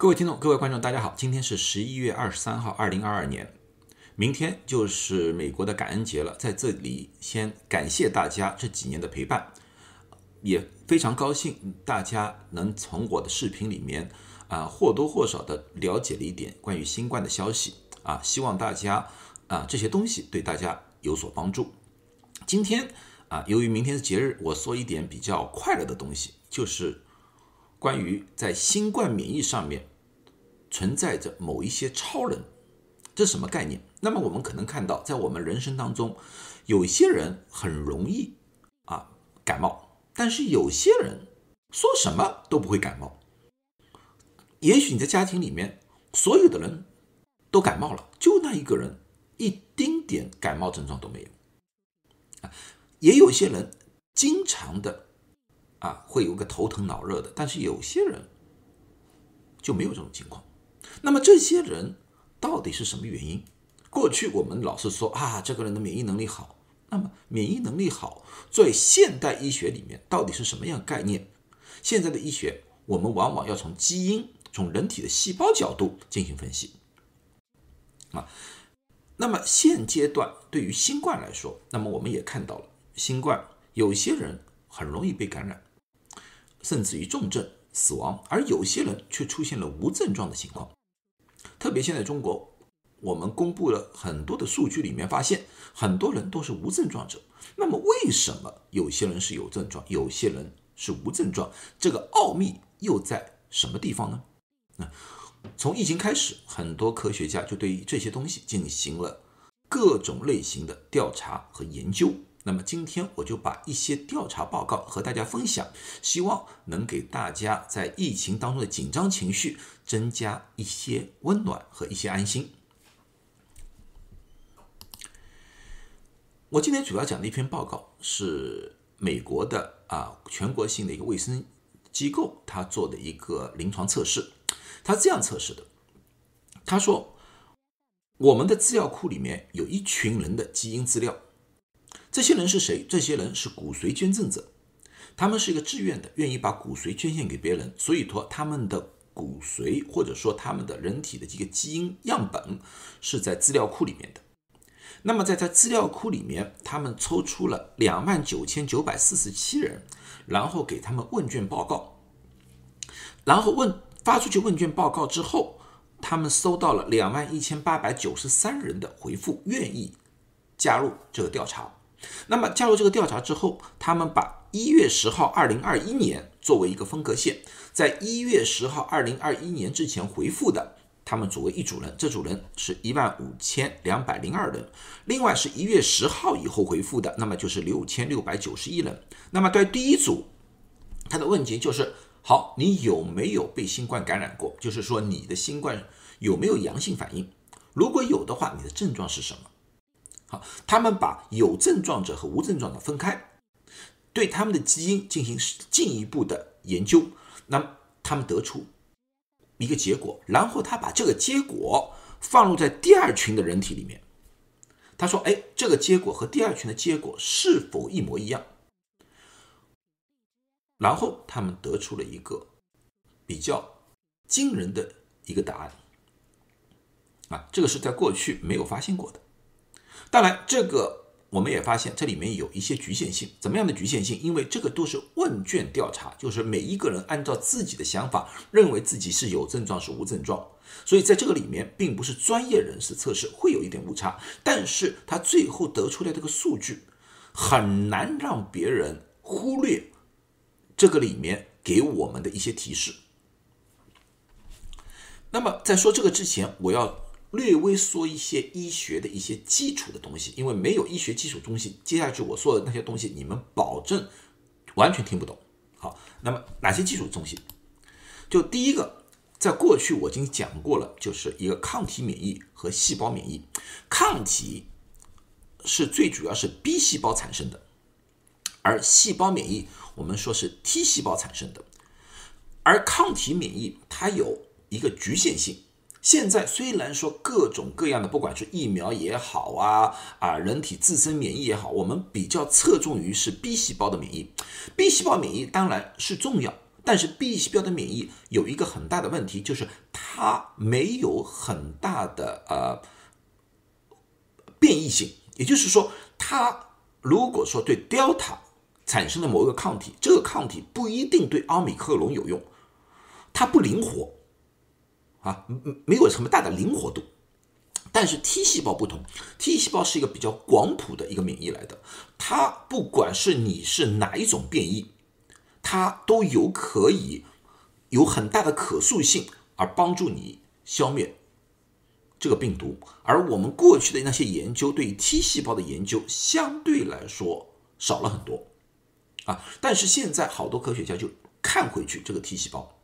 各位听众、各位观众，大家好，今天是十一月二十三号，二零二二年，明天就是美国的感恩节了。在这里，先感谢大家这几年的陪伴，也非常高兴大家能从我的视频里面啊或多或少的了解了一点关于新冠的消息啊，希望大家啊这些东西对大家有所帮助。今天啊，由于明天是节日，我说一点比较快乐的东西，就是。关于在新冠免疫上面存在着某一些超人，这是什么概念？那么我们可能看到，在我们人生当中，有些人很容易啊感冒，但是有些人说什么都不会感冒。也许你在家庭里面，所有的人都感冒了，就那一个人一丁点感冒症状都没有。啊，也有些人经常的。啊，会有个头疼脑热的，但是有些人就没有这种情况。那么这些人到底是什么原因？过去我们老是说啊，这个人的免疫能力好。那么免疫能力好，在现代医学里面到底是什么样概念？现在的医学，我们往往要从基因、从人体的细胞角度进行分析。啊，那么现阶段对于新冠来说，那么我们也看到了，新冠有些人很容易被感染。甚至于重症死亡，而有些人却出现了无症状的情况。特别现在中国，我们公布了很多的数据，里面发现很多人都是无症状者。那么为什么有些人是有症状，有些人是无症状？这个奥秘又在什么地方呢？那从疫情开始，很多科学家就对于这些东西进行了各种类型的调查和研究。那么今天我就把一些调查报告和大家分享，希望能给大家在疫情当中的紧张情绪增加一些温暖和一些安心。我今天主要讲的一篇报告是美国的啊全国性的一个卫生机构，他做的一个临床测试，他这样测试的，他说我们的资料库里面有一群人的基因资料。这些人是谁？这些人是骨髓捐赠者，他们是一个自愿的，愿意把骨髓捐献给别人，所以说他们的骨髓或者说他们的人体的这个基因样本是在资料库里面的。那么在在资料库里面，他们抽出了两万九千九百四十七人，然后给他们问卷报告，然后问发出去问卷报告之后，他们收到了两万一千八百九十三人的回复，愿意加入这个调查。那么加入这个调查之后，他们把一月十号二零二一年作为一个分隔线，在一月十号二零二一年之前回复的，他们组为一组人，这组人是一万五千两百零二人。另外是一月十号以后回复的，那么就是六千六百九十一人。那么对第一组，他的问题就是：好，你有没有被新冠感染过？就是说你的新冠有没有阳性反应？如果有的话，你的症状是什么？好，他们把有症状者和无症状者分开，对他们的基因进行进一步的研究。那么他们得出一个结果，然后他把这个结果放入在第二群的人体里面。他说：“哎，这个结果和第二群的结果是否一模一样？”然后他们得出了一个比较惊人的一个答案。啊，这个是在过去没有发现过的。当然，这个我们也发现这里面有一些局限性。怎么样的局限性？因为这个都是问卷调查，就是每一个人按照自己的想法认为自己是有症状是无症状，所以在这个里面并不是专业人士测试，会有一点误差。但是他最后得出来这个数据很难让别人忽略这个里面给我们的一些提示。那么在说这个之前，我要。略微说一些医学的一些基础的东西，因为没有医学基础东西，接下去我说的那些东西，你们保证完全听不懂。好，那么哪些基础东西？就第一个，在过去我已经讲过了，就是一个抗体免疫和细胞免疫。抗体是最主要是 B 细胞产生的，而细胞免疫我们说是 T 细胞产生的。而抗体免疫它有一个局限性。现在虽然说各种各样的，不管是疫苗也好啊啊，人体自身免疫也好，我们比较侧重于是 B 细胞的免疫。B 细胞免疫当然是重要，但是 B 细胞的免疫有一个很大的问题，就是它没有很大的呃变异性，也就是说，它如果说对 Delta 产生的某一个抗体，这个抗体不一定对奥密克戎有用，它不灵活啊，没没有什么大的灵活度。但是 T 细胞不同，T 细胞是一个比较广谱的一个免疫来的，它不管是你是哪一种变异，它都有可以有很大的可塑性，而帮助你消灭这个病毒。而我们过去的那些研究对 T 细胞的研究相对来说少了很多啊，但是现在好多科学家就看回去这个 T 细胞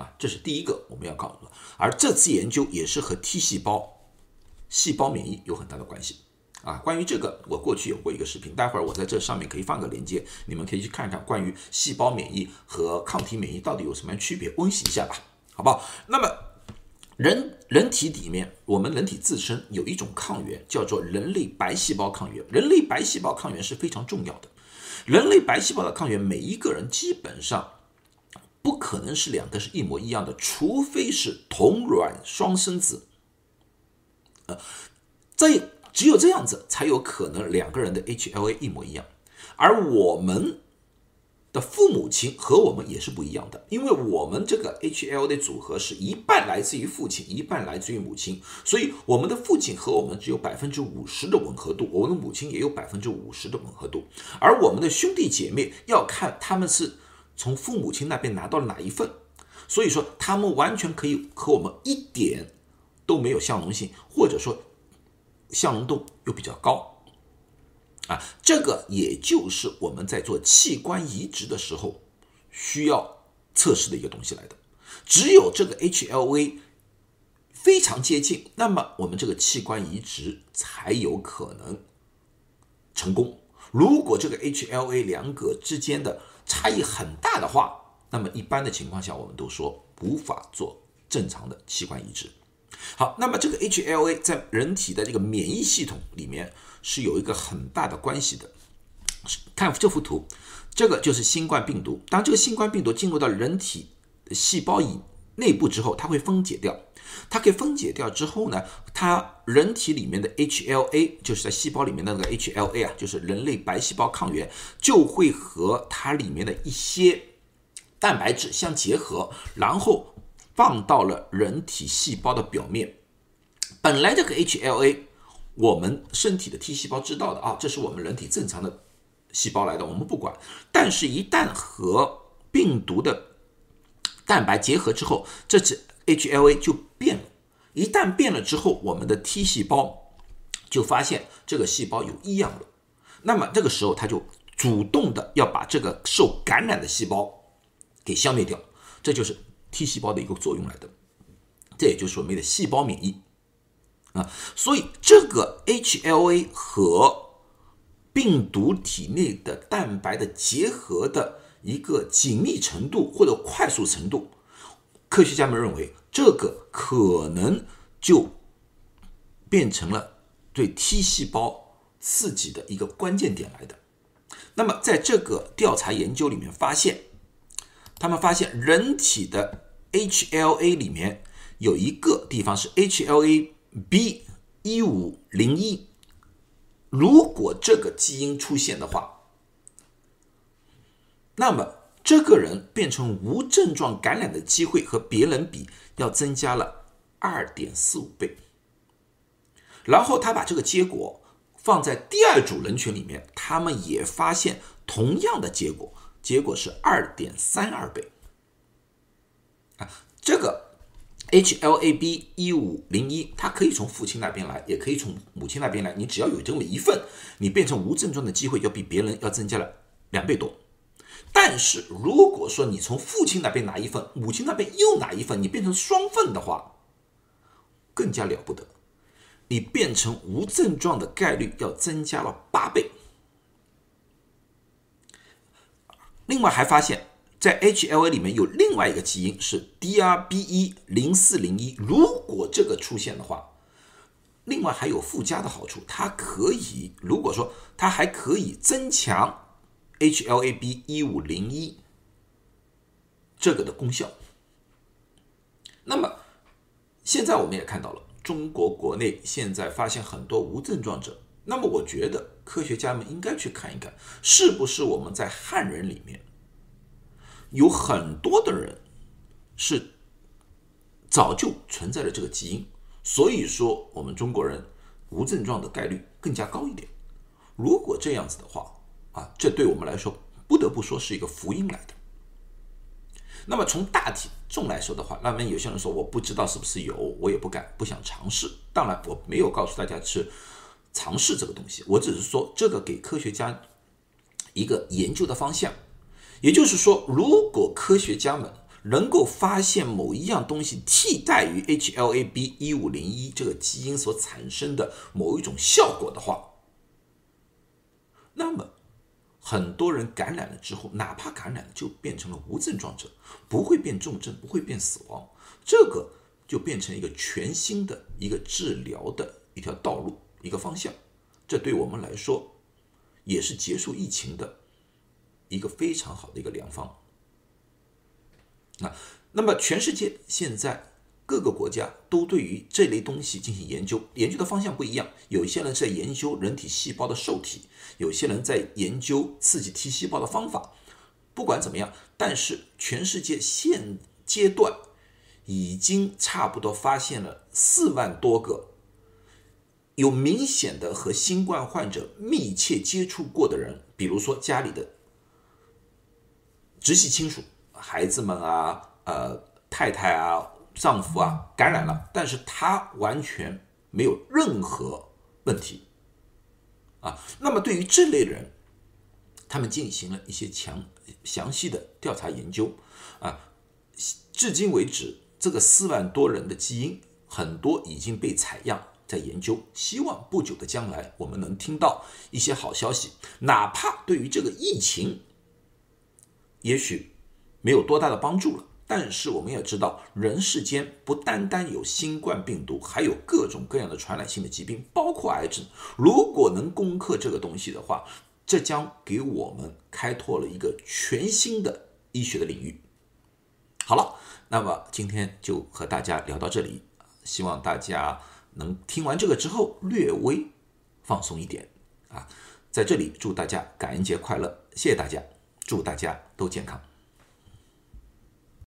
啊，这是第一个我们要搞的。而这次研究也是和 T 细胞。细胞免疫有很大的关系啊！关于这个，我过去有过一个视频，待会儿我在这上面可以放个链接，你们可以去看看关于细胞免疫和抗体免疫到底有什么样区别，温习一下吧，好不好？那么人人体里面，我们人体自身有一种抗原叫做人类白细胞抗原，人类白细胞抗原是非常重要的。人类白细胞的抗原，每一个人基本上不可能是两个是一模一样的，除非是同卵双生子。这只有这样子才有可能两个人的 HLA 一模一样，而我们的父母亲和我们也是不一样的，因为我们这个 HLA 的组合是一半来自于父亲，一半来自于母亲，所以我们的父亲和我们只有百分之五十的吻合度，我们的母亲也有百分之五十的吻合度，而我们的兄弟姐妹要看他们是从父母亲那边拿到了哪一份，所以说他们完全可以和我们一点。都没有相容性，或者说相容度又比较高啊，这个也就是我们在做器官移植的时候需要测试的一个东西来的。只有这个 HLA 非常接近，那么我们这个器官移植才有可能成功。如果这个 HLA 两个之间的差异很大的话，那么一般的情况下，我们都说无法做正常的器官移植。好，那么这个 HLA 在人体的这个免疫系统里面是有一个很大的关系的。看这幅图，这个就是新冠病毒。当这个新冠病毒进入到人体细胞以内部之后，它会分解掉。它可以分解掉之后呢，它人体里面的 HLA 就是在细胞里面的那个 HLA 啊，就是人类白细胞抗原，就会和它里面的一些蛋白质相结合，然后。放到了人体细胞的表面。本来这个 HLA，我们身体的 T 细胞知道的啊，这是我们人体正常的细胞来的，我们不管。但是，一旦和病毒的蛋白结合之后，这只 HLA 就变了。一旦变了之后，我们的 T 细胞就发现这个细胞有异样了。那么这个时候，它就主动的要把这个受感染的细胞给消灭掉。这就是。T 细胞的一个作用来的，这也就是所谓的细胞免疫啊。所以这个 HLA 和病毒体内的蛋白的结合的一个紧密程度或者快速程度，科学家们认为这个可能就变成了对 T 细胞刺激的一个关键点来的。那么在这个调查研究里面发现。他们发现人体的 HLA 里面有一个地方是 HLA B 一五零一，如果这个基因出现的话，那么这个人变成无症状感染的机会和别人比要增加了二点四五倍。然后他把这个结果放在第二组人群里面，他们也发现同样的结果。结果是二点三二倍啊！这个 HLA-B 一五零一，它可以从父亲那边来，也可以从母亲那边来。你只要有这么一份，你变成无症状的机会要比别人要增加了两倍多。但是如果说你从父亲那边拿一份，母亲那边又拿一份，你变成双份的话，更加了不得，你变成无症状的概率要增加了八倍。另外还发现，在 HLA 里面有另外一个基因是 DRB1 零四零一，如果这个出现的话，另外还有附加的好处，它可以，如果说它还可以增强 HLA-B 一五零一这个的功效。那么现在我们也看到了，中国国内现在发现很多无症状者。那么，我觉得科学家们应该去看一看，是不是我们在汉人里面有很多的人是早就存在了这个基因，所以说我们中国人无症状的概率更加高一点。如果这样子的话，啊，这对我们来说不得不说是一个福音来的。那么从大体重来说的话，那么有些人说我不知道是不是有，我也不敢不想尝试。当然，我没有告诉大家去尝试这个东西，我只是说这个给科学家一个研究的方向。也就是说，如果科学家们能够发现某一样东西替代于 HLA-B 一五零一这个基因所产生的某一种效果的话，那么。很多人感染了之后，哪怕感染了，就变成了无症状者，不会变重症，不会变死亡，这个就变成一个全新的一个治疗的一条道路，一个方向。这对我们来说，也是结束疫情的一个非常好的一个良方。那，那么全世界现在。各个国家都对于这类东西进行研究，研究的方向不一样。有些人在研究人体细胞的受体，有些人在研究刺激 T 细胞的方法。不管怎么样，但是全世界现阶段已经差不多发现了四万多个有明显的和新冠患者密切接触过的人，比如说家里的直系亲属、孩子们啊，呃，太太啊。丈夫啊感染了，但是他完全没有任何问题啊。那么对于这类人，他们进行了一些强详细的调查研究啊。至今为止，这个四万多人的基因很多已经被采样在研究，希望不久的将来我们能听到一些好消息。哪怕对于这个疫情，也许没有多大的帮助了。但是我们也知道，人世间不单单有新冠病毒，还有各种各样的传染性的疾病，包括癌症。如果能攻克这个东西的话，这将给我们开拓了一个全新的医学的领域。好了，那么今天就和大家聊到这里，希望大家能听完这个之后略微放松一点啊。在这里祝大家感恩节快乐，谢谢大家，祝大家都健康。